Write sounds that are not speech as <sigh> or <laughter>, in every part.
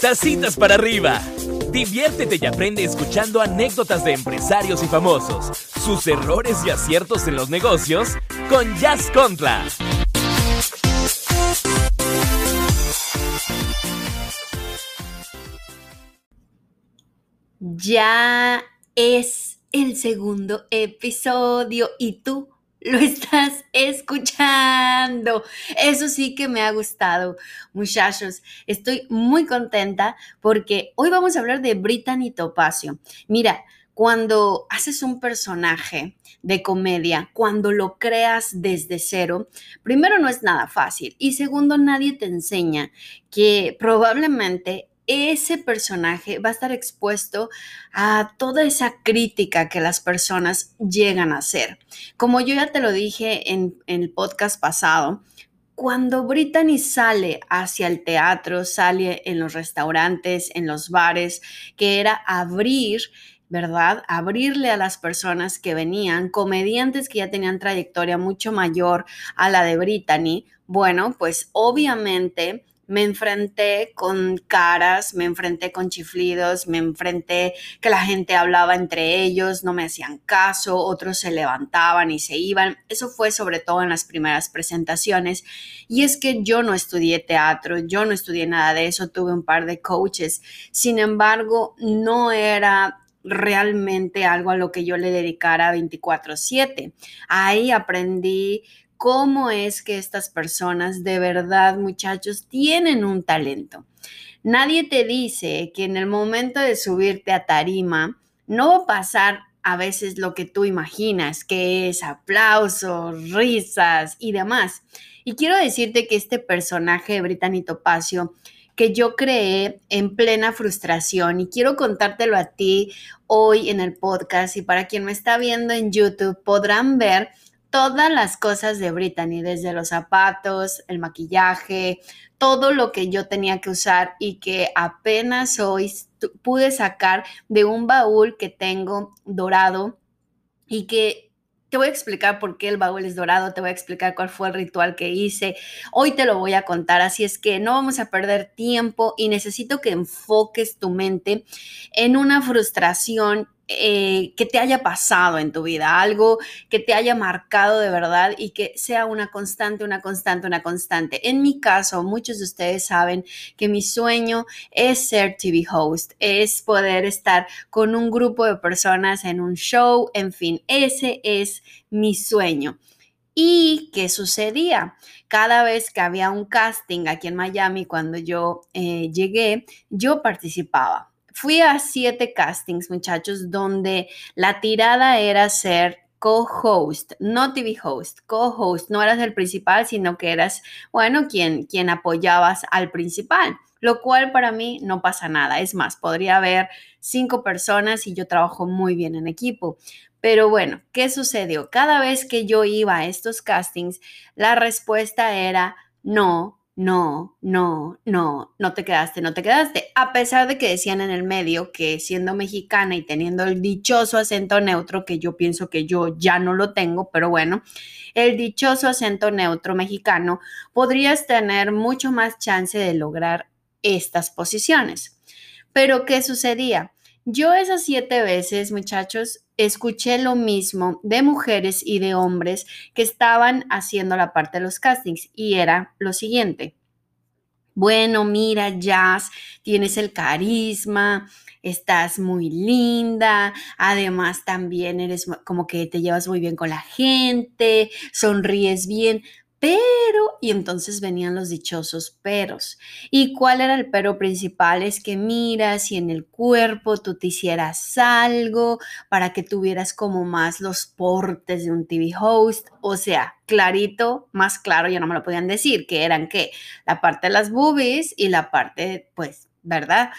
Tacitas para arriba. Diviértete y aprende escuchando anécdotas de empresarios y famosos, sus errores y aciertos en los negocios con Jazz Contra. Ya es el segundo episodio y tú lo estás escuchando. Eso sí que me ha gustado, muchachos. Estoy muy contenta porque hoy vamos a hablar de Brittany Topacio. Mira, cuando haces un personaje de comedia, cuando lo creas desde cero, primero no es nada fácil y segundo nadie te enseña que probablemente ese personaje va a estar expuesto a toda esa crítica que las personas llegan a hacer. Como yo ya te lo dije en, el podcast pasado, cuando Brittany sale hacia el teatro, sale en los restaurantes, en los bares, que era abrir ¿verdad? Abrirle a las personas que venían, comediantes que ya tenían trayectoria mucho mayor a la de Brittany, bueno, pues obviamente me enfrenté con caras, me enfrenté con chiflidos, me enfrenté que la gente hablaba entre ellos, no me hacían caso, otros se levantaban y se iban. Eso fue sobre todo en las primeras presentaciones. Y es que yo no estudié teatro, yo no estudié nada de eso, tuve un par de coaches. Sin embargo, no era realmente algo a lo que yo le dedicara 24/7. Ahí aprendí cómo es que estas personas de verdad, muchachos, tienen un talento. Nadie te dice que en el momento de subirte a tarima no va a pasar a veces lo que tú imaginas, que es aplausos, risas y demás. Y quiero decirte que este personaje de Brittany Topacio que yo creé en plena frustración y quiero contártelo a ti hoy en el podcast y para quien me está viendo en YouTube podrán ver todas las cosas de Brittany, desde los zapatos, el maquillaje, todo lo que yo tenía que usar y que apenas hoy pude sacar de un baúl que tengo dorado y que te voy a explicar por qué el baúl es dorado, te voy a explicar cuál fue el ritual que hice. Hoy te lo voy a contar, así es que no vamos a perder tiempo y necesito que enfoques tu mente en una frustración eh, que te haya pasado en tu vida, algo que te haya marcado de verdad y que sea una constante, una constante, una constante. En mi caso, muchos de ustedes saben que mi sueño es ser TV host, es poder estar con un grupo de personas en un show, en fin, ese es mi sueño. ¿Y qué sucedía? Cada vez que había un casting aquí en Miami, cuando yo eh, llegué, yo participaba Fui a siete castings, muchachos, donde la tirada era ser co-host, no TV host, co-host. No eras el principal, sino que eras, bueno, quien, quien apoyabas al principal, lo cual para mí no pasa nada. Es más, podría haber cinco personas y yo trabajo muy bien en equipo. Pero bueno, ¿qué sucedió? Cada vez que yo iba a estos castings, la respuesta era no, no, no, no, no te quedaste, no te quedaste. A pesar de que decían en el medio que siendo mexicana y teniendo el dichoso acento neutro, que yo pienso que yo ya no lo tengo, pero bueno, el dichoso acento neutro mexicano, podrías tener mucho más chance de lograr estas posiciones. Pero ¿qué sucedía? Yo esas siete veces, muchachos, escuché lo mismo de mujeres y de hombres que estaban haciendo la parte de los castings y era lo siguiente. Bueno, mira, Jazz, tienes el carisma, estás muy linda, además también eres como que te llevas muy bien con la gente, sonríes bien, pero, y entonces venían los dichosos peros. ¿Y cuál era el pero principal? Es que mira, si en el cuerpo tú te hicieras algo para que tuvieras como más los portes de un TV host, o sea, clarito, más claro, ya no me lo podían decir, que eran que la parte de las boobies y la parte, pues, ¿verdad?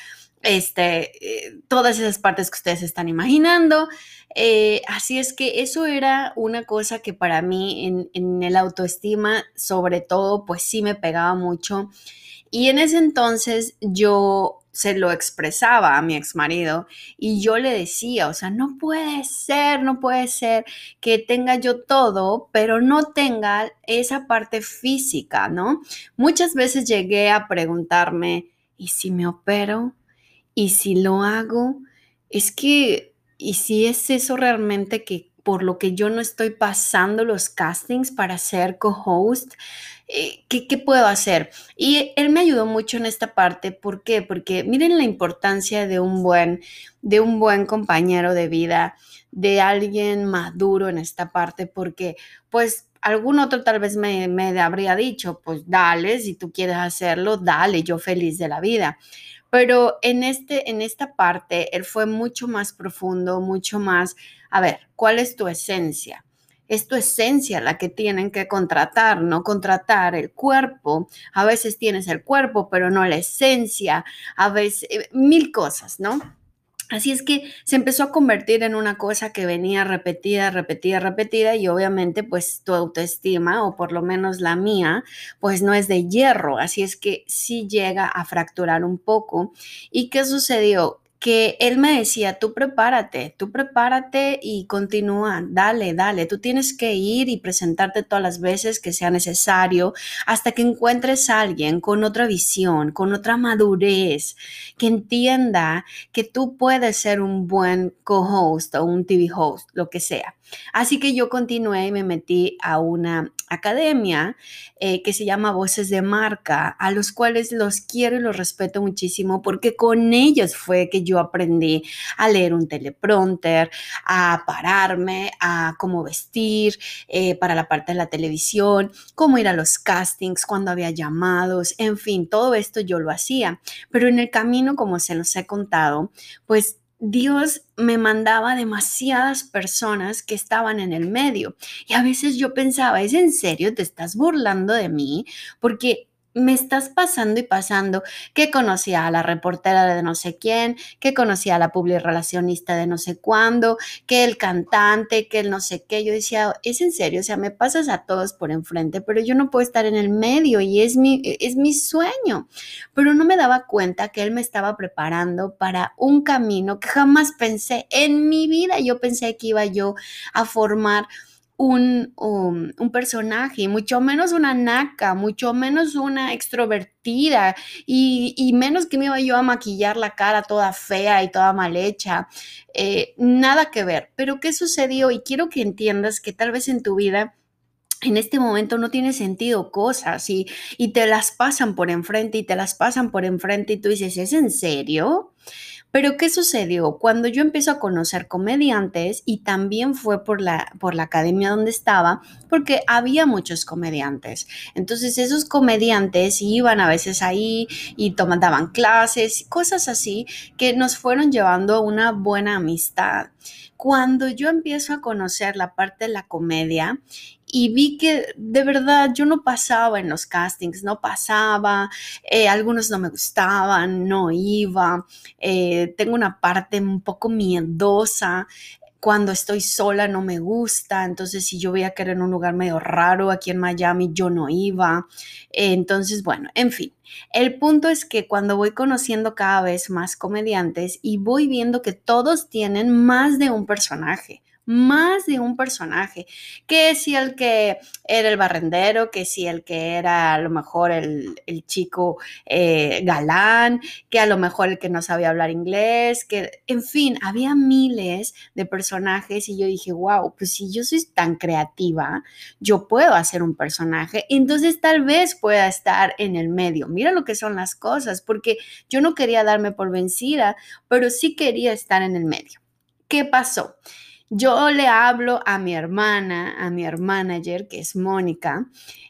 Este, eh, todas esas partes que ustedes están imaginando. Eh, así es que eso era una cosa que para mí en, en el autoestima, sobre todo, pues sí me pegaba mucho. Y en ese entonces yo se lo expresaba a mi ex marido y yo le decía, o sea, no puede ser, no puede ser que tenga yo todo, pero no tenga esa parte física, ¿no? Muchas veces llegué a preguntarme, ¿y si me opero? ¿Y si lo hago? Es que, ¿y si es eso realmente que por lo que yo no estoy pasando los castings para ser co-host? Eh, ¿Qué, ¿Qué puedo hacer? Y él me ayudó mucho en esta parte. ¿Por qué? Porque miren la importancia de un buen, de un buen compañero de vida, de alguien maduro en esta parte, porque pues algún otro tal vez me, me habría dicho, pues dale, si tú quieres hacerlo, dale, yo feliz de la vida. Pero en, este, en esta parte, él fue mucho más profundo, mucho más, a ver, ¿cuál es tu esencia? Es tu esencia la que tienen que contratar, no contratar el cuerpo. A veces tienes el cuerpo, pero no la esencia. A veces, eh, mil cosas, ¿no? Así es que se empezó a convertir en una cosa que venía repetida, repetida, repetida y obviamente pues tu autoestima o por lo menos la mía pues no es de hierro, así es que sí llega a fracturar un poco. ¿Y qué sucedió? Que él me decía, tú prepárate, tú prepárate y continúa, dale, dale, tú tienes que ir y presentarte todas las veces que sea necesario hasta que encuentres a alguien con otra visión, con otra madurez, que entienda que tú puedes ser un buen co-host o un TV host, lo que sea. Así que yo continué y me metí a una academia eh, que se llama Voces de Marca, a los cuales los quiero y los respeto muchísimo porque con ellos fue que yo aprendí a leer un teleprompter, a pararme, a cómo vestir eh, para la parte de la televisión, cómo ir a los castings, cuando había llamados, en fin, todo esto yo lo hacía. Pero en el camino, como se los he contado, pues Dios me mandaba demasiadas personas que estaban en el medio. Y a veces yo pensaba, ¿es en serio? ¿Te estás burlando de mí? Porque me estás pasando y pasando que conocía a la reportera de no sé quién, que conocía a la relacionista de no sé cuándo, que el cantante, que el no sé qué. Yo decía, es en serio, o sea, me pasas a todos por enfrente, pero yo no puedo estar en el medio y es mi, es mi sueño. Pero no me daba cuenta que él me estaba preparando para un camino que jamás pensé en mi vida. Yo pensé que iba yo a formar un, un, personaje, mucho menos una naca, mucho menos una extrovertida y, y, menos que me iba yo a maquillar la cara toda fea y toda mal hecha. Eh, nada que ver. Pero ¿qué sucedió? Y quiero que entiendas que tal vez en tu vida en este momento no tiene sentido cosas y, y te las pasan por enfrente y te las pasan por enfrente y tú dices, ¿es en serio? Pero ¿qué sucedió? Cuando yo empiezo a conocer comediantes y también fue por la, por la academia donde estaba, porque había muchos comediantes. Entonces esos comediantes iban a veces ahí y tomaban clases, cosas así que nos fueron llevando a una buena amistad. Cuando yo empiezo a conocer la parte de la comedia y vi que de verdad yo no pasaba en los castings, no pasaba, eh, algunos no me gustaban, no iba, eh, tengo una parte un poco miedosa. Cuando estoy sola no me gusta, entonces si yo voy a querer un lugar medio raro aquí en Miami, yo no iba. entonces, bueno, en fin, el punto es que cuando voy conociendo cada vez más comediantes y voy viendo que todos tienen más de un personaje, más de un personaje, que si el que era el barrendero, que si el que era a lo mejor el, chico eh, galán, que a lo mejor el que no sabía hablar inglés, que en fin, había miles de personajes y yo dije, wow, pues si yo soy tan creativa, yo puedo hacer un personaje, entonces tal vez pueda estar en el medio. Mira lo que son las cosas, porque yo no quería darme por vencida, pero sí quería estar en el medio. ¿Qué pasó? Yo le hablo a mi hermana, a mi manager, que es Mónica,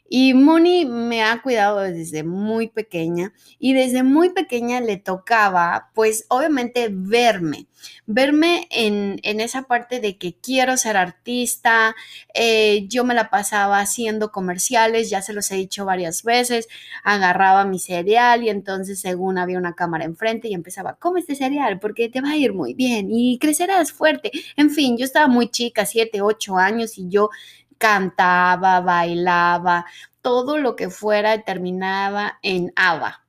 y Moni me ha cuidado desde muy pequeña y desde muy pequeña le tocaba, pues obviamente verme, verme en, esa parte de que quiero ser artista. Eh, yo me la pasaba haciendo comerciales, ya se los he dicho varias veces, agarraba mi cereal y entonces según había una cámara enfrente y empezaba, come este cereal porque te va a ir muy bien y crecerás fuerte. En fin, yo estaba muy chica, siete, ocho años y yo cantaba, bailaba, todo lo que fuera terminaba en ABBA.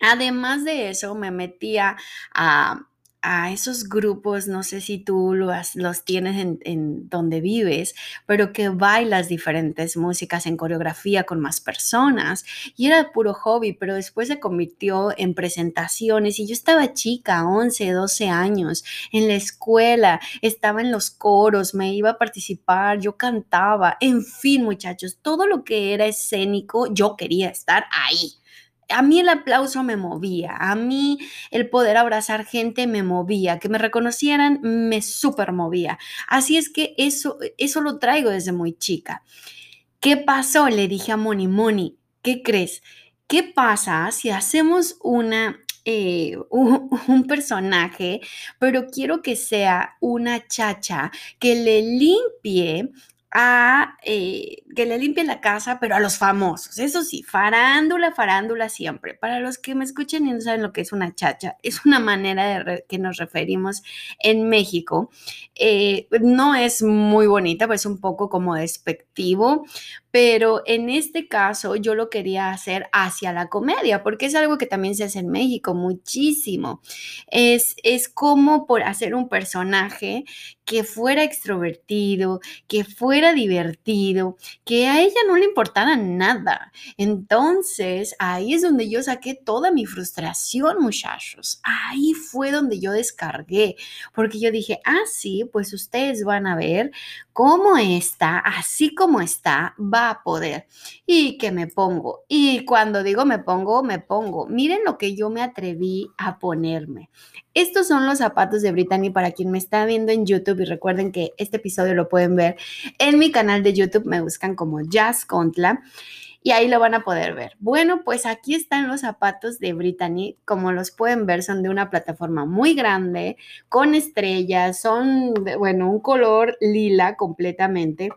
Además de eso, me metía a, a esos grupos, no sé si tú los, tienes en, en, donde vives, pero que bailas diferentes músicas en coreografía con más personas. Y era puro hobby, pero después se convirtió en presentaciones y yo estaba chica, 11, 12 años, en la escuela, estaba en los coros, me iba a participar, yo cantaba, en fin muchachos, todo lo que era escénico, yo quería estar ahí a mí el aplauso me movía, a mí el poder abrazar gente me movía, que me reconocieran me súper movía. Así es que eso, eso lo traigo desde muy chica. ¿Qué pasó? Le dije a Moni, Moni, ¿qué crees? ¿Qué pasa si hacemos una eh, un, un, personaje, pero quiero que sea una chacha que le limpie a eh, que le limpien la casa, pero a los famosos. Eso sí, farándula, farándula siempre. Para los que me escuchen y no saben lo que es una chacha, <laughs> es una manera de que nos referimos en México. Eh, no es muy bonita, pues es un poco como despectivo, pero en este caso yo lo quería hacer hacia la comedia, porque es algo que también se hace en México muchísimo. Es, es como por hacer un personaje que fuera extrovertido, que fuera divertido, que a ella no le importara nada. Entonces, ahí es donde yo saqué toda mi frustración, muchachos. Ahí fue donde yo descargué, porque yo dije, ah, sí, pues ustedes van a ver cómo está, así como está, va a poder. Y que me pongo. Y cuando digo me pongo, me pongo. Miren lo que yo me atreví a ponerme. Estos son los zapatos de Brittany para quien me está viendo en YouTube y recuerden que este episodio lo pueden ver en mi canal de YouTube. Me buscan como Jazz Contla y ahí lo van a poder ver. Bueno, pues aquí están los zapatos de Brittany. Como los pueden ver, son de una plataforma muy grande, con estrellas, son, bueno, un color lila completamente.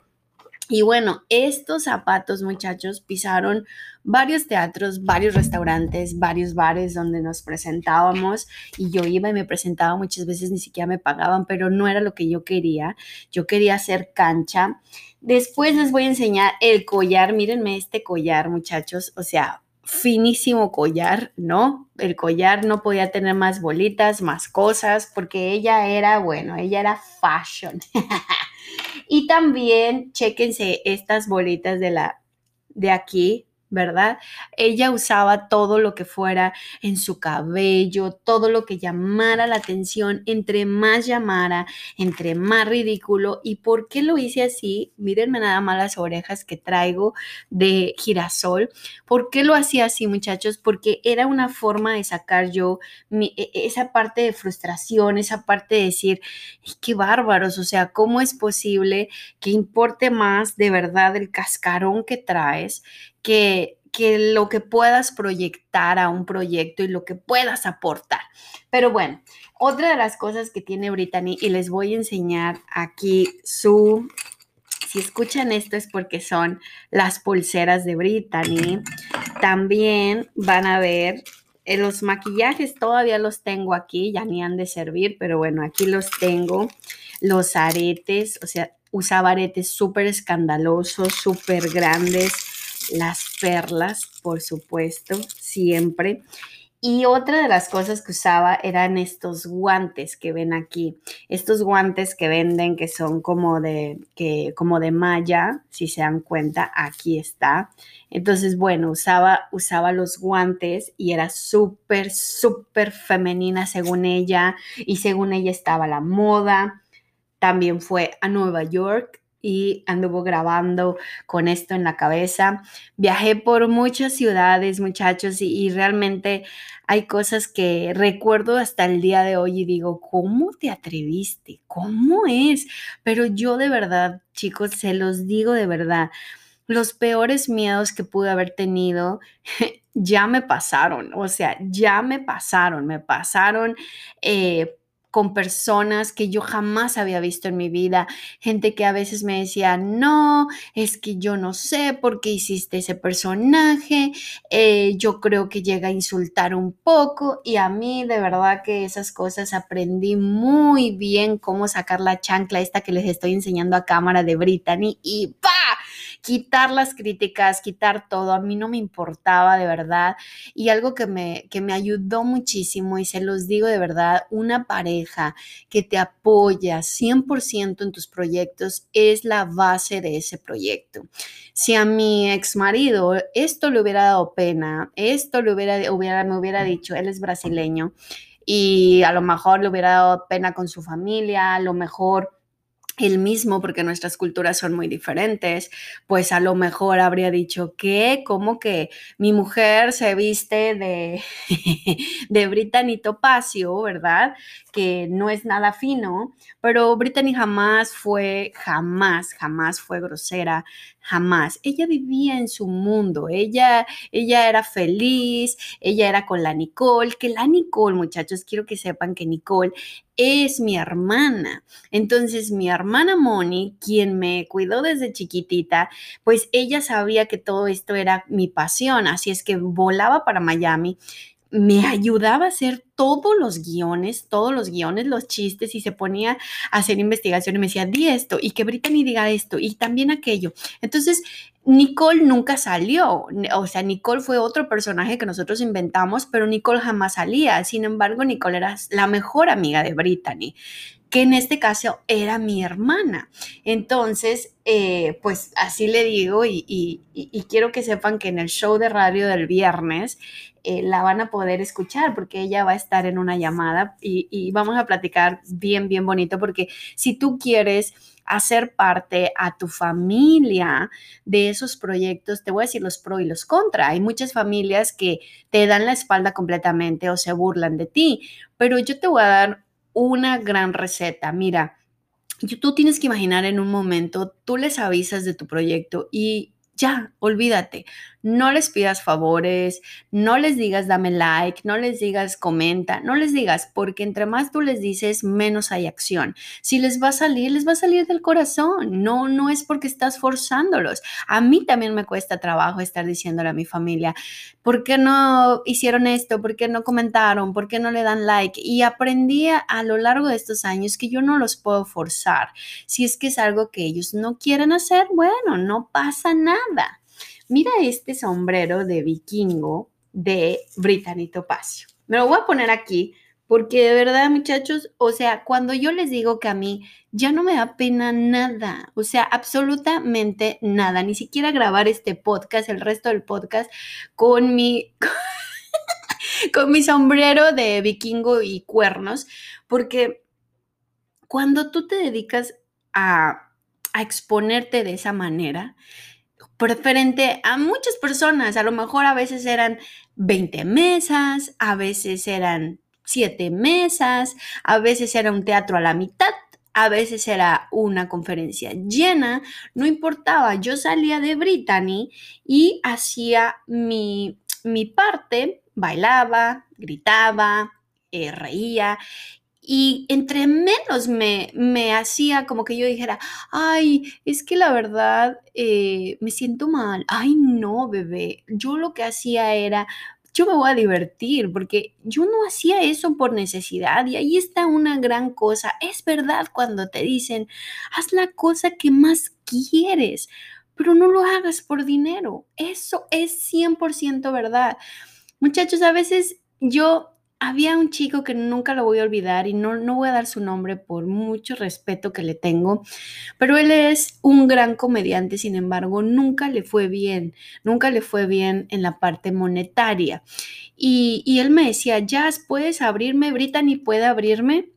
Y bueno, estos zapatos, muchachos, pisaron varios teatros, varios restaurantes, varios bares donde nos presentábamos y yo iba y me presentaba muchas veces, ni siquiera me pagaban, pero no era lo que yo quería. Yo quería hacer cancha Después les voy a enseñar el collar. Mírenme este collar, muchachos. O sea, finísimo collar, ¿no? El collar no podía tener más bolitas, más cosas, porque ella era, bueno, ella era fashion. <laughs> y también, chéquense estas bolitas de la, de aquí, ¿verdad? Ella usaba todo lo que fuera en su cabello, todo lo que llamara la atención, entre más llamara, entre más ridículo. ¿Y por qué lo hice así? Mírenme nada más las orejas que traigo de girasol. ¿Por qué lo hacía así, muchachos? Porque era una forma de sacar yo e, e, esa parte de frustración, esa parte de decir, qué bárbaros, o sea, ¿cómo es posible que importe más de verdad el cascarón que traes? Que, que lo que puedas proyectar a un proyecto y lo que puedas aportar. Pero bueno, otra de las cosas que tiene Brittany, y les voy a enseñar aquí su, si escuchan esto es porque son las pulseras de Brittany. También van a ver eh, los maquillajes, todavía los tengo aquí, ya ni han de servir, pero bueno, aquí los tengo. Los aretes, o sea, usaba aretes súper escandalosos, súper grandes las perlas, por supuesto, siempre. Y otra de las cosas que usaba eran estos guantes que ven aquí. Estos guantes que venden que son como de, que, como de malla, si se dan cuenta, aquí está. Entonces, bueno, usaba, usaba los guantes y era súper, súper femenina según ella. Y según ella estaba la moda. También fue a Nueva York y anduvo grabando con esto en la cabeza. Viajé por muchas ciudades, muchachos, y, realmente hay cosas que recuerdo hasta el día de hoy y digo, ¿cómo te atreviste? ¿Cómo es? Pero yo de verdad, chicos, se los digo de verdad, los peores miedos que pude haber tenido <laughs> ya me pasaron, o sea, ya me pasaron, me pasaron. Eh, con personas que yo jamás había visto en mi vida, gente que a veces me decía, no, es que yo no sé por qué hiciste ese personaje, eh, yo creo que llega a insultar un poco y a mí de verdad que esas cosas aprendí muy bien cómo sacar la chancla esta que les estoy enseñando a cámara de Brittany y ¡pa! Quitar las críticas, quitar todo, a mí no me importaba de verdad. Y algo que me, que me ayudó muchísimo, y se los digo de verdad, una pareja que te apoya 100% en tus proyectos es la base de ese proyecto. Si a mi ex marido esto le hubiera dado pena, esto le hubiera, hubiera, me hubiera dicho, él es brasileño, y a lo mejor le hubiera dado pena con su familia, a lo mejor él mismo, porque nuestras culturas son muy diferentes, pues a lo mejor habría dicho que, como que mi mujer se viste de, <laughs> de Brittany Topacio, ¿verdad? Que no es nada fino, pero Brittany jamás fue, jamás, jamás fue grosera, jamás. Ella vivía en su mundo, ella, ella era feliz, ella era con la Nicole, que la Nicole, muchachos, quiero que sepan que Nicole es mi hermana. Entonces, mi hermana Moni, quien me cuidó desde chiquitita, pues ella sabía que todo esto era mi pasión, así es que volaba para Miami me ayudaba a hacer todos los guiones, todos los guiones, los chistes y se ponía a hacer investigación y me decía, di esto y que Brittany diga esto y también aquello. Entonces, Nicole nunca salió, o sea, Nicole fue otro personaje que nosotros inventamos, pero Nicole jamás salía. Sin embargo, Nicole era la mejor amiga de Brittany que en este caso era mi hermana. Entonces, eh, pues así le digo y, quiero que sepan que en el show de radio del viernes eh, la van a poder escuchar porque ella va a estar en una llamada y, vamos a platicar bien, bien bonito porque si tú quieres hacer parte a tu familia de esos proyectos, te voy a decir los pro y los contra. Hay muchas familias que te dan la espalda completamente o se burlan de ti, pero yo te voy a dar una gran receta. Mira, tú tienes que imaginar en un momento, tú les avisas de tu proyecto y ya, olvídate. No les pidas favores, no les digas dame like, no les digas comenta, no les digas, porque entre más tú les dices, menos hay acción. Si les va a salir, les va a salir del corazón. No, no es porque estás forzándolos. A mí también me cuesta trabajo estar diciéndole a mi familia, ¿por qué no hicieron esto? ¿Por qué no comentaron? ¿Por qué no le dan like? Y aprendí a lo largo de estos años que yo no los puedo forzar. Si es que es algo que ellos no quieren hacer, bueno, no pasa nada mira este sombrero de vikingo de Brittany Topacio. Me lo voy a poner aquí porque de verdad, muchachos, o sea, cuando yo les digo que a mí ya no me da pena nada, o sea, absolutamente nada, ni siquiera grabar este podcast, el resto del podcast, con mi, <laughs> con mi sombrero de vikingo y cuernos, porque cuando tú te dedicas a, a exponerte de esa manera, preferente a muchas personas. A lo mejor a veces eran 20 mesas, a veces eran 7 mesas, a veces era un teatro a la mitad, a veces era una conferencia llena, no importaba, yo salía de Brittany y hacía mi, mi parte, bailaba, gritaba, eh, reía y entre menos me, me hacía como que yo dijera, ay, es que la verdad eh, me siento mal. Ay, no, bebé. Yo lo que hacía era, yo me voy a divertir porque yo no hacía eso por necesidad y ahí está una gran cosa. Es verdad cuando te dicen, haz la cosa que más quieres, pero no lo hagas por dinero. Eso es 100% verdad. Muchachos, a veces yo había un chico que nunca lo voy a olvidar y no, no voy a dar su nombre por mucho respeto que le tengo, pero él es un gran comediante, sin embargo, nunca le fue bien, nunca le fue bien en la parte monetaria. Y, él me decía, Jazz, ¿puedes abrirme? Brittany, ¿puede abrirme?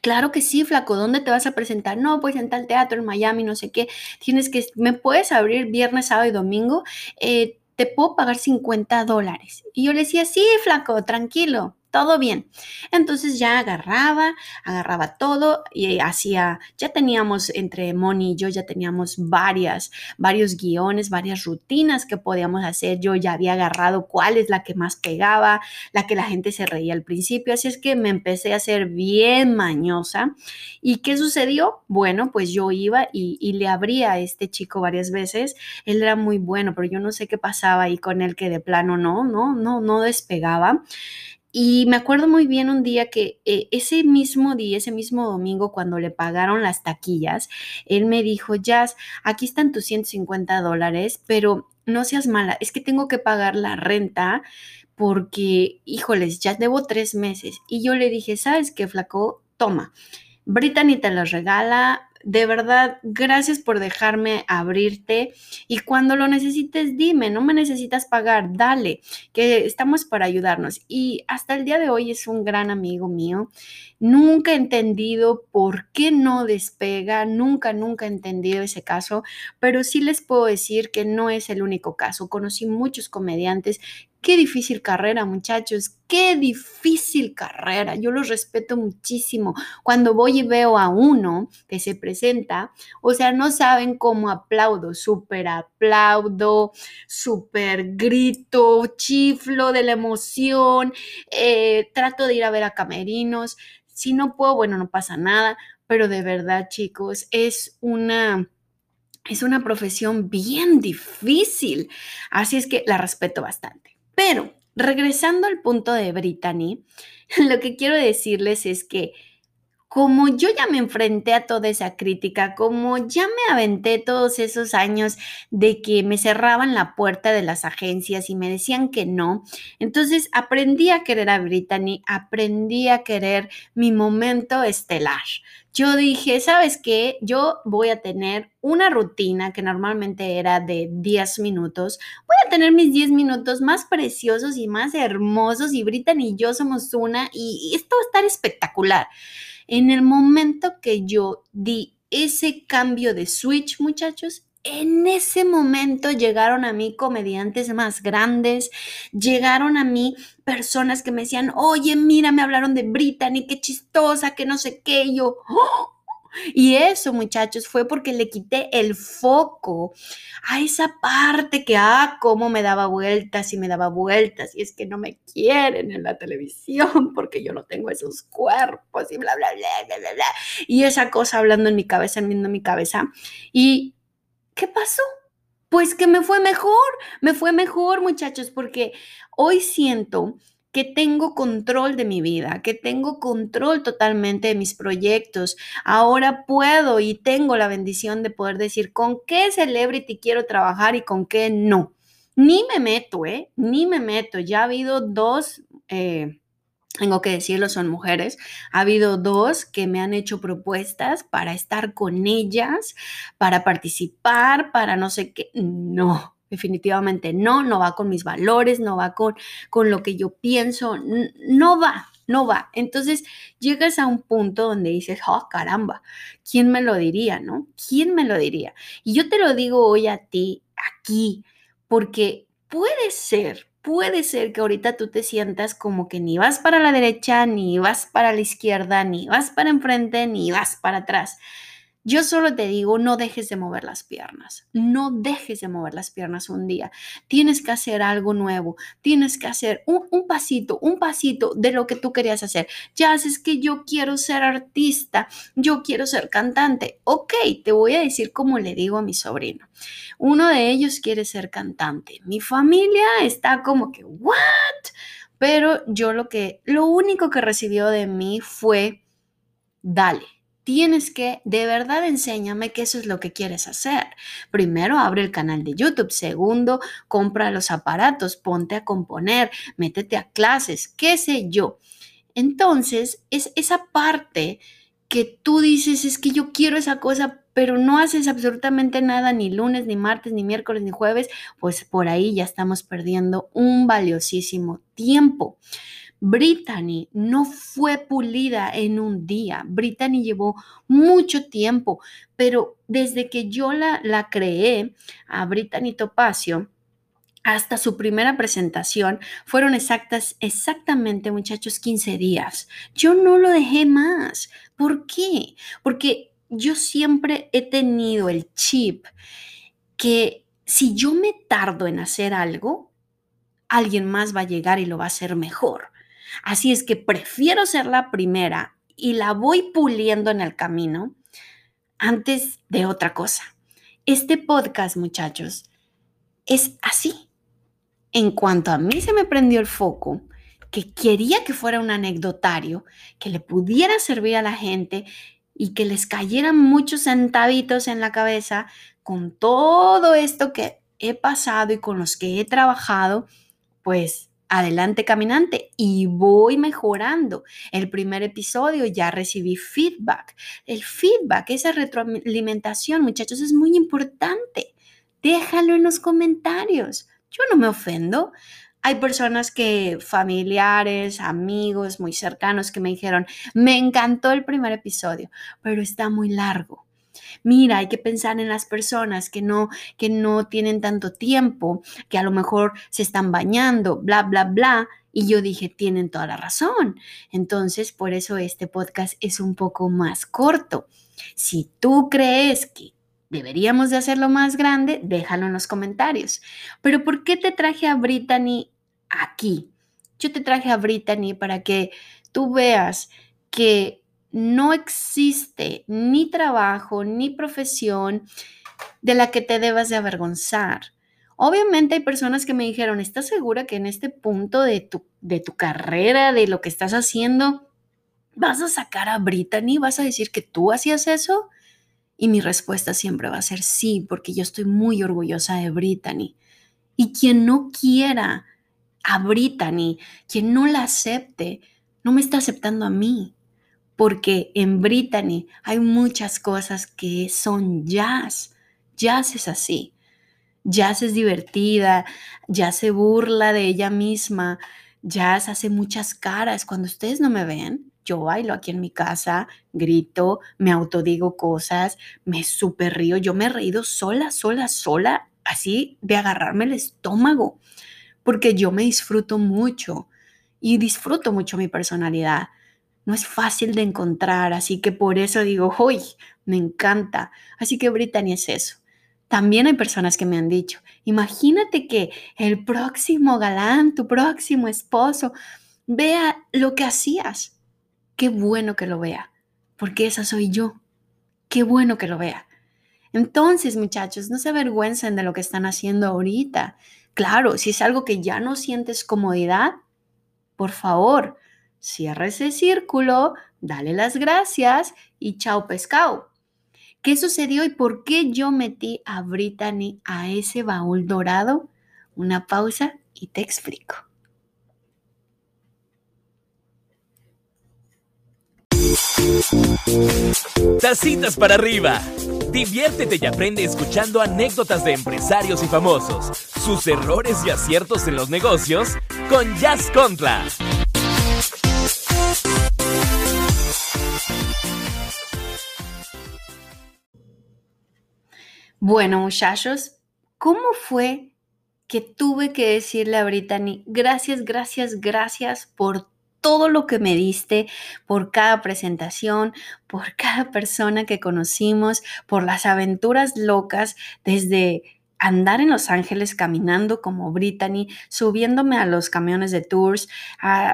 Claro que sí, flaco, ¿dónde te vas a presentar? No, pues en tal teatro en Miami, no sé qué. Tienes que, ¿me puedes abrir viernes, sábado y domingo? Eh, te puedo pagar 50 dólares. Y yo le decía, sí, flaco, tranquilo todo bien. Entonces ya agarraba, agarraba todo y hacía, ya teníamos entre Moni y yo, ya teníamos varias, varios guiones, varias rutinas que podíamos hacer. Yo ya había agarrado cuál es la que más pegaba, la que la gente se reía al principio. Así es que me empecé a ser bien mañosa. ¿Y qué sucedió? Bueno, pues yo iba y, le abría a este chico varias veces. Él era muy bueno, pero yo no sé qué pasaba ahí con él que de plano no, no, no, no despegaba. Y me acuerdo muy bien un día que eh, ese mismo día, ese mismo domingo, cuando le pagaron las taquillas, él me dijo, Jazz, aquí están tus 150 dólares, pero no seas mala, es que tengo que pagar la renta porque, híjoles, ya debo tres meses. Y yo le dije, ¿sabes qué, flaco? Toma, Brittany te los regala, de verdad, gracias por dejarme abrirte y cuando lo necesites, dime, no me necesitas pagar, dale, que estamos para ayudarnos. Y hasta el día de hoy es un gran amigo mío. Nunca he entendido por qué no despega, nunca, nunca he entendido ese caso, pero sí les puedo decir que no es el único caso. Conocí muchos comediantes Qué difícil carrera, muchachos, qué difícil carrera. Yo los respeto muchísimo. Cuando voy y veo a uno que se presenta, o sea, no saben cómo aplaudo, súper aplaudo, súper grito, chiflo de la emoción, eh, trato de ir a ver a camerinos. Si no puedo, bueno, no pasa nada, pero de verdad, chicos, es una es una profesión bien difícil, así es que la respeto bastante. Pero regresando al punto de Brittany, <laughs> lo que quiero decirles es que como yo ya me enfrenté a toda esa crítica, como ya me aventé todos esos años de que me cerraban la puerta de las agencias y me decían que no, entonces aprendí a querer a Brittany, aprendí a querer mi momento estelar yo dije, ¿sabes qué? Yo voy a tener una rutina que normalmente era de 10 minutos. Voy a tener mis 10 minutos más preciosos y más hermosos y Brittany y yo somos una y, esto va a estar espectacular. En el momento que yo di ese cambio de switch, muchachos, en ese momento llegaron a mí comediantes más grandes, llegaron a mí personas que me decían, oye, mira, me hablaron de Brittany, qué chistosa, que no sé qué, y yo, ¡Oh! Y eso, muchachos, fue porque le quité el foco a esa parte que, ah, cómo me daba vueltas y me daba vueltas. Y es que no me quieren en la televisión <laughs> porque yo no tengo esos cuerpos y bla, bla, bla, bla, bla, bla. Y esa cosa hablando en mi cabeza, en mi cabeza. Y ¿Qué pasó? Pues que me fue mejor, me fue mejor muchachos, porque hoy siento que tengo control de mi vida, que tengo control totalmente de mis proyectos. Ahora puedo y tengo la bendición de poder decir con qué celebrity quiero trabajar y con qué no. Ni me meto, ¿eh? Ni me meto. Ya ha habido dos... Eh, tengo que decirlo, son mujeres. Ha habido dos que me han hecho propuestas para estar con ellas, para participar, para no sé qué. No, definitivamente no, no va con mis valores, no va con, con lo que yo pienso, no va, no va. Entonces llegas a un punto donde dices, oh caramba, ¿quién me lo diría, no? ¿Quién me lo diría? Y yo te lo digo hoy a ti, aquí, porque puede ser puede ser que ahorita tú te sientas como que ni vas para la derecha, ni vas para la izquierda, ni vas para enfrente, ni vas para atrás. Yo solo te digo, no dejes de mover las piernas, no dejes de mover las piernas un día. Tienes que hacer algo nuevo, tienes que hacer un, pasito, un pasito de lo que tú querías hacer. Ya es que yo quiero ser artista, yo quiero ser cantante. Ok, te voy a decir como le digo a mi sobrino. Uno de ellos quiere ser cantante. Mi familia está como que, ¿what? Pero yo lo que, lo único que recibió de mí fue, dale tienes que, de verdad, enséñame que eso es lo que quieres hacer. Primero, abre el canal de YouTube. Segundo, compra los aparatos, ponte a componer, métete a clases, qué sé yo. Entonces, es esa parte que tú dices, es que yo quiero esa cosa, pero no haces absolutamente nada ni lunes, ni martes, ni miércoles, ni jueves, pues por ahí ya estamos perdiendo un valiosísimo tiempo. Brittany no fue pulida en un día. Brittany llevó mucho tiempo, pero desde que yo la, la creé a Brittany Topacio, hasta su primera presentación fueron exactas, exactamente, muchachos, 15 días. Yo no lo dejé más. ¿Por qué? Porque yo siempre he tenido el chip que si yo me tardo en hacer algo, alguien más va a llegar y lo va a hacer mejor. Así es que prefiero ser la primera y la voy puliendo en el camino antes de otra cosa. Este podcast, muchachos, es así. En cuanto a mí se me prendió el foco, que quería que fuera un anecdotario, que le pudiera servir a la gente y que les cayeran muchos centavitos en la cabeza con todo esto que he pasado y con los que he trabajado, pues adelante caminante y voy mejorando. El primer episodio ya recibí feedback. El feedback, esa retroalimentación, muchachos, es muy importante. Déjalo en los comentarios. Yo no me ofendo. Hay personas que, familiares, amigos muy cercanos, que me dijeron, me encantó el primer episodio, pero está muy largo. Mira, hay que pensar en las personas que no, que no tienen tanto tiempo, que a lo mejor se están bañando, bla, bla, bla. Y yo dije, tienen toda la razón. Entonces, por eso este podcast es un poco más corto. Si tú crees que deberíamos de hacerlo más grande, déjalo en los comentarios. Pero ¿por qué te traje a Brittany aquí? Yo te traje a Brittany para que tú veas que no existe ni trabajo ni profesión de la que te debas de avergonzar. Obviamente hay personas que me dijeron, ¿estás segura que en este punto de tu, de tu carrera, de lo que estás haciendo, vas a sacar a Brittany? ¿Vas a decir que tú hacías eso? Y mi respuesta siempre va a ser sí, porque yo estoy muy orgullosa de Brittany. Y quien no quiera a Brittany, quien no la acepte, no me está aceptando a mí. Porque en Brittany hay muchas cosas que son jazz. Jazz es así. Jazz es divertida, ya se burla de ella misma, Jazz hace muchas caras. Cuando ustedes no me ven, yo bailo aquí en mi casa, grito, me autodigo cosas, me super río. Yo me he reído sola, sola, sola, así de agarrarme el estómago, porque yo me disfruto mucho y disfruto mucho mi personalidad. No es fácil de encontrar, así que por eso digo, hoy me encanta. Así que Brittany es eso. También hay personas que me han dicho, imagínate que el próximo galán, tu próximo esposo, vea lo que hacías Qué bueno que lo vea, porque esa soy yo. Qué bueno que lo vea. Entonces, muchachos, no se avergüencen de lo que están haciendo ahorita. Claro, si es algo que ya no sientes comodidad, por favor, cierra ese círculo, dale las gracias y chao pescado. ¿Qué sucedió y por qué yo metí a Brittany a ese baúl dorado? Una pausa y te explico. Tacitas para arriba. Diviértete y aprende escuchando anécdotas de empresarios y famosos, sus errores y aciertos en los negocios con Jazz Contra. Bueno, muchachos, ¿cómo fue que tuve que decirle a Brittany, gracias, gracias, gracias por todo lo que me diste, por cada presentación, por <laughs> cada persona que conocimos, por las aventuras locas desde andar en Los Ángeles caminando como Brittany, subiéndome a los camiones de tours,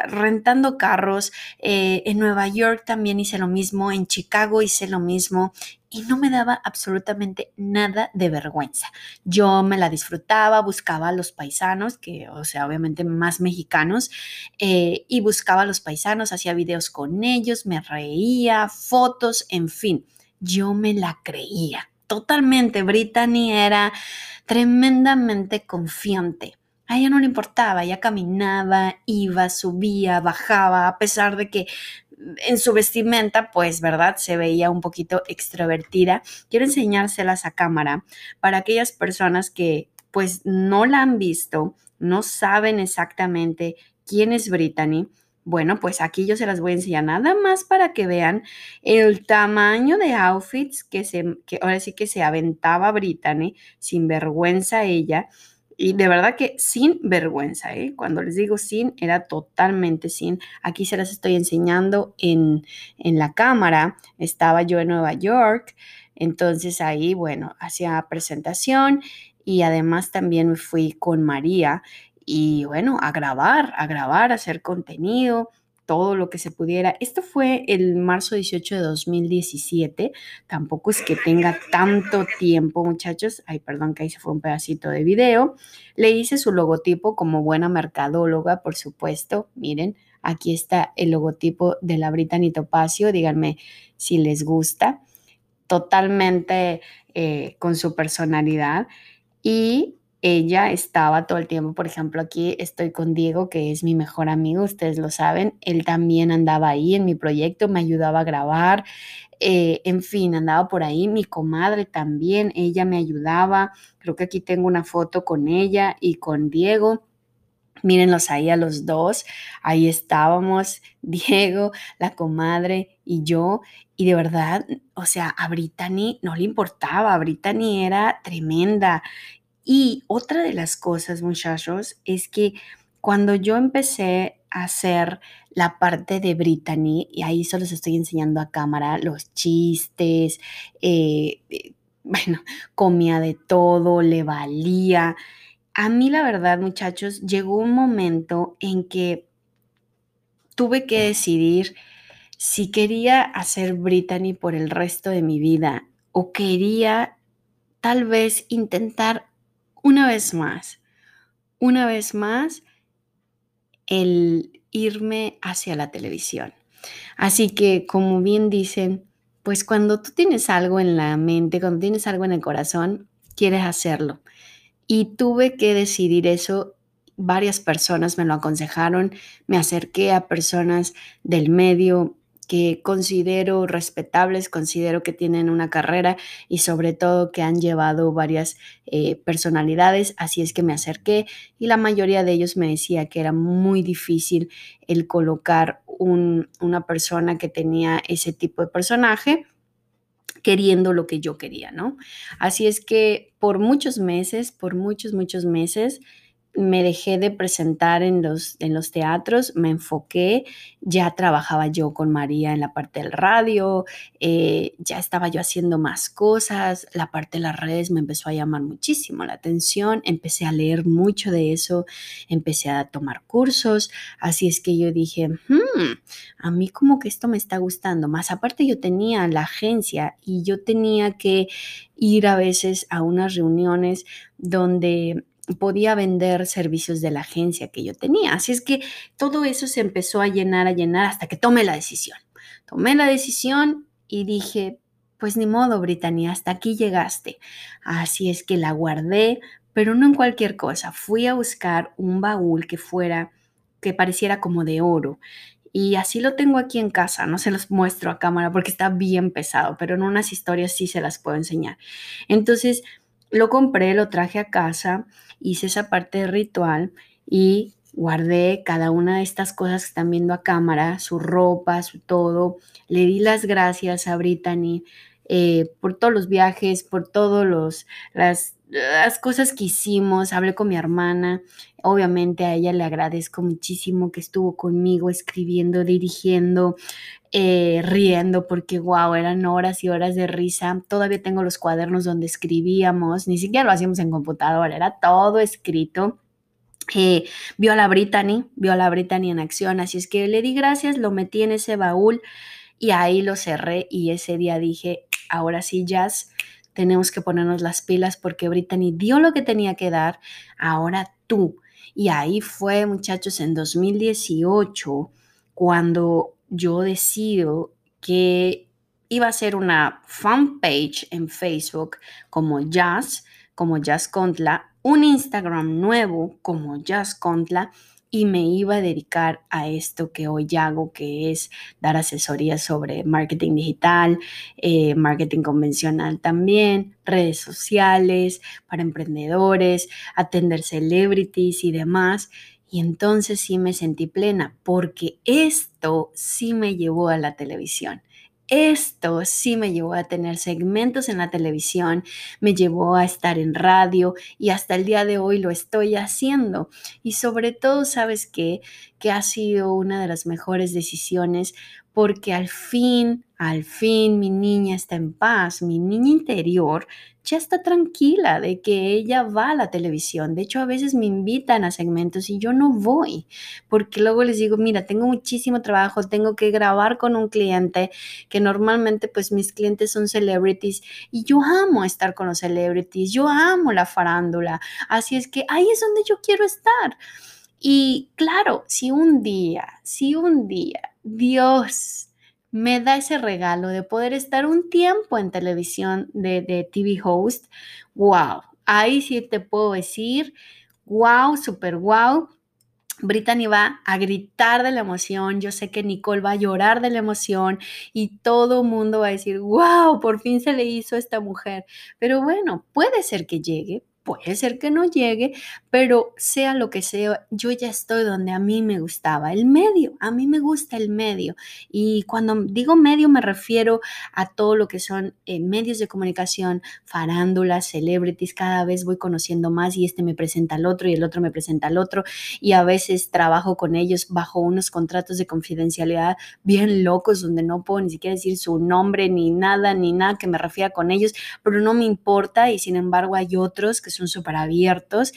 rentando carros. Eh, en Nueva York también hice lo mismo, en Chicago hice lo mismo y no me daba absolutamente nada de vergüenza. Yo me la disfrutaba, buscaba a los paisanos, que, o sea, obviamente más mexicanos, eh, y buscaba a los paisanos, hacía videos con ellos, me reía, fotos, en fin, yo me la creía totalmente. Brittany era tremendamente confiante. A ella no le importaba, ella caminaba, iba, subía, bajaba, a pesar de que en su vestimenta, pues, ¿verdad? Se veía un poquito extrovertida. Quiero enseñárselas a cámara para aquellas personas que, pues, no la han visto, no saben exactamente quién es Brittany. Bueno, pues aquí yo se las voy a enseñar nada más para que vean el tamaño de outfits que, se, que ahora sí que se aventaba Brittany, sin vergüenza ella. Y de verdad que sin vergüenza, ¿eh? Cuando les digo sin, era totalmente sin. Aquí se las estoy enseñando en, en la cámara. Estaba yo en Nueva York, entonces ahí, bueno, hacía presentación y además también me fui con María y bueno, a grabar, a grabar, a hacer contenido. Todo lo que se pudiera. Esto fue el marzo 18 de 2017. Tampoco es que tenga tanto tiempo, muchachos. Ay, perdón que ahí se fue un pedacito de video. Le hice su logotipo como buena mercadóloga, por supuesto. Miren, aquí está el logotipo de la Brittany Topacio. Díganme si les gusta. Totalmente eh, con su personalidad. Y ella estaba todo el tiempo, por ejemplo, aquí estoy con Diego, que es mi mejor amigo, ustedes lo saben, él también andaba ahí en mi proyecto, me ayudaba a grabar, eh, en fin, andaba por ahí, mi comadre también, ella me ayudaba, creo que aquí tengo una foto con ella y con Diego. Mírenlos ahí a los dos, ahí estábamos, <laughs> Diego, la comadre y yo, y de verdad, o sea, a Brittany no le importaba, Brittany era tremenda y otra de las cosas, muchachos, es que cuando yo empecé a hacer la parte de Brittany, y ahí solo les estoy enseñando a cámara los chistes, eh, eh, <laughs> bueno, comía de todo, le valía. A mí la verdad, muchachos, llegó un momento en que tuve que decidir si quería hacer Brittany por el resto de mi vida o quería tal vez intentar una vez más, una vez más, el irme hacia la televisión. Así que, como bien dicen, pues cuando tú tienes algo en la mente, cuando tienes algo en el corazón, quieres hacerlo. Y tuve que decidir eso. Varias personas me lo aconsejaron, me acerqué a personas del medio, que considero respetables, considero que tienen una carrera y sobre todo que han llevado varias eh, personalidades, así es que me acerqué y la mayoría de ellos me decía que era muy difícil el colocar una persona que tenía ese tipo de personaje queriendo lo que yo quería, ¿no? Así es que por muchos meses, por muchos, muchos meses, me dejé de presentar en los, en los teatros, me enfoqué, ya trabajaba yo con María en la parte del radio, eh, ya estaba yo haciendo más cosas, la parte de las redes me empezó a llamar muchísimo la atención, empecé a leer mucho de eso, empecé a tomar cursos, así es que yo dije, hmm, a mí como que esto me está gustando, más aparte yo tenía la agencia y yo tenía que ir a veces a unas reuniones donde podía vender servicios de la agencia que yo tenía. Así es que todo eso se empezó a llenar, a llenar hasta que tomé la decisión. Tomé la decisión y dije, pues ni modo, Brittany, hasta aquí llegaste. Así es que la guardé, pero no en cualquier cosa. Fui a buscar un baúl que fuera, que pareciera como de oro. Y así lo tengo aquí en casa, no se los muestro a cámara porque está bien pesado, pero en unas historias sí se las puedo enseñar. Entonces, lo compré, lo traje a casa, hice esa parte de ritual y guardé cada una de estas cosas que están viendo a cámara, su ropa, su todo. Le di las gracias a Brittany eh, por todos los viajes, por todas las, las cosas que hicimos. Hablé con mi hermana. Obviamente a ella le agradezco muchísimo que estuvo conmigo escribiendo, dirigiendo, eh, riendo porque, wow, eran horas y horas de risa. Todavía tengo los cuadernos donde escribíamos, ni siquiera lo hacíamos en computadora, era todo escrito. Eh, vio a la Brittany, vio a la Brittany en acción, así es que le di gracias, lo metí en ese baúl y ahí lo cerré y ese día dije, ahora sí, Jazz, tenemos que ponernos las pilas porque Brittany dio lo que tenía que dar, ahora tú. Y ahí fue, muchachos, en 2018, cuando yo decido que iba a ser una fanpage en Facebook como Jazz, como Jazz Contla, un Instagram nuevo como Jazz Contla y me iba a dedicar a esto que hoy hago, que es dar asesorías sobre marketing digital, eh, marketing convencional también, redes sociales para emprendedores, atender celebrities y demás. Y entonces sí me sentí plena porque esto sí me llevó a la televisión. Esto sí me llevó a tener segmentos en la televisión, me llevó a estar en radio y hasta el día de hoy lo estoy haciendo. Y sobre todo, ¿sabes qué? Que ha sido una de las mejores decisiones porque al fin al fin mi niña está en paz, mi niña interior ya está tranquila de que ella va a la televisión. De hecho, a veces me invitan a segmentos y yo no voy, porque luego les digo, mira, tengo muchísimo trabajo, tengo que grabar con un cliente, que normalmente pues mis clientes son celebrities y yo amo estar con los celebrities, yo amo la farándula. Así es que ahí es donde yo quiero estar. Y claro, si un día, si un día Dios me da ese regalo de poder estar un tiempo en televisión de, TV host, wow, ahí sí te puedo decir, wow, super wow. Brittany va a gritar de la emoción, yo sé que Nicole va a llorar de la emoción y todo mundo va a decir, wow, por fin se le hizo esta mujer. Pero bueno, puede ser que llegue, Puede ser que no llegue, pero sea lo que sea, yo ya estoy donde a mí me gustaba, el medio, a mí me gusta el medio. Y cuando digo medio me refiero a todo lo que son eh, medios de comunicación, farándulas, celebrities, cada vez voy conociendo más y este me presenta al otro y el otro me presenta al otro y a veces trabajo con ellos bajo unos contratos de confidencialidad bien locos donde no puedo ni siquiera decir su nombre ni nada, ni nada que me refiera con ellos, pero no me importa y sin embargo hay otros que son súper abiertos.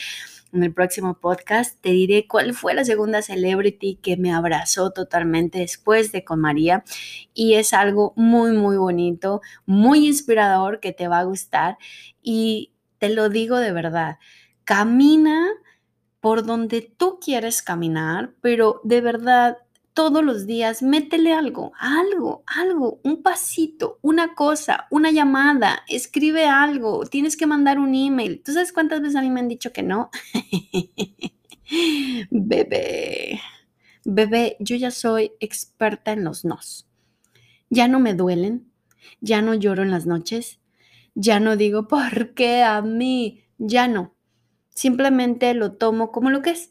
En el próximo podcast te diré cuál fue la segunda celebrity que me abrazó totalmente después de con María y es algo muy muy bonito, muy inspirador que te va a gustar y te lo digo de verdad, camina por donde tú quieres caminar, pero de verdad todos los días, métele algo, algo, algo, un pasito, una cosa, una llamada, escribe algo, tienes que mandar un email. ¿Tú sabes cuántas veces a mí me han dicho que no? <laughs> bebé, bebé, yo ya soy experta en los nos. Ya no me duelen, ya no lloro en las noches, ya no digo, ¿por qué a mí? Ya no. Simplemente lo tomo como lo que es.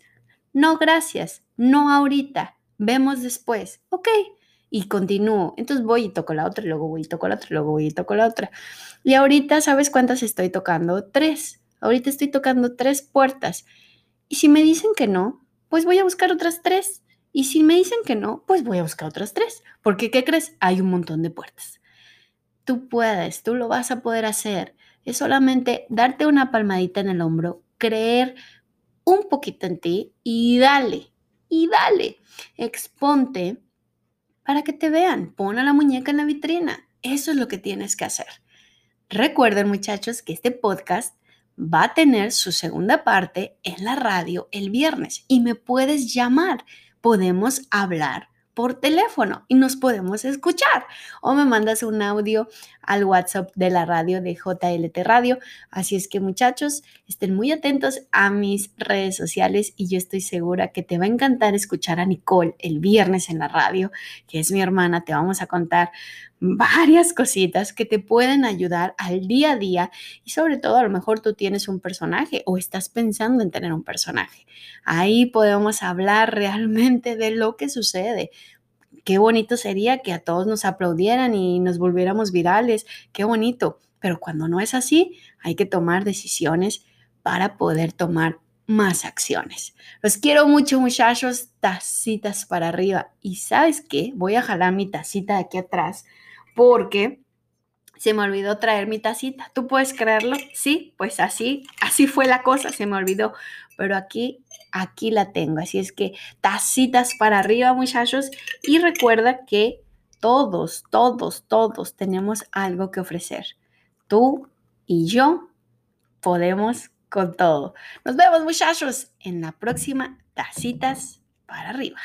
No, gracias, no ahorita vemos después, ok, y continúo. Entonces voy y toco la otra, y luego voy y toco la otra, y luego voy y toco la otra. Y ahorita, ¿sabes cuántas estoy tocando? Tres. Ahorita estoy tocando tres puertas. Y si me dicen que no, pues voy a buscar otras tres. Y si me dicen que no, pues voy a buscar otras tres. Porque, ¿qué crees? Hay un montón de puertas. Tú puedes, tú lo vas a poder hacer. Es solamente darte una palmadita en el hombro, creer un poquito en ti y dale, y dale, exponte para que te vean, pon a la muñeca en la vitrina. Eso es lo que tienes que hacer. Recuerden muchachos que este podcast va a tener su segunda parte en la radio el viernes y me puedes llamar. Podemos hablar por teléfono y nos podemos escuchar. O me mandas un audio al WhatsApp de la radio de JLT Radio. Así es que muchachos, estén muy atentos a mis redes sociales y yo estoy segura que te va a encantar escuchar a Nicole el viernes en la radio, que es mi hermana. Te vamos a contar varias cositas que te pueden ayudar al día a día y sobre todo a lo mejor tú tienes un personaje o estás pensando en tener un personaje. Ahí podemos hablar realmente de lo que sucede. Qué bonito sería que a todos nos aplaudieran y nos volviéramos virales. Qué bonito. Pero cuando no es así, hay que tomar decisiones para poder tomar más acciones. Los quiero mucho, muchachos. Tacitas para arriba. Y sabes qué? Voy a jalar mi tacita de aquí atrás porque se me olvidó traer mi tacita. ¿Tú puedes creerlo? Sí, pues así, así fue la cosa, se me olvidó. Pero aquí, aquí la tengo. Así es que tacitas para arriba, muchachos. Y recuerda que todos, todos, todos tenemos algo que ofrecer. Tú y yo podemos con todo. Nos vemos, muchachos, en la próxima tacitas para arriba.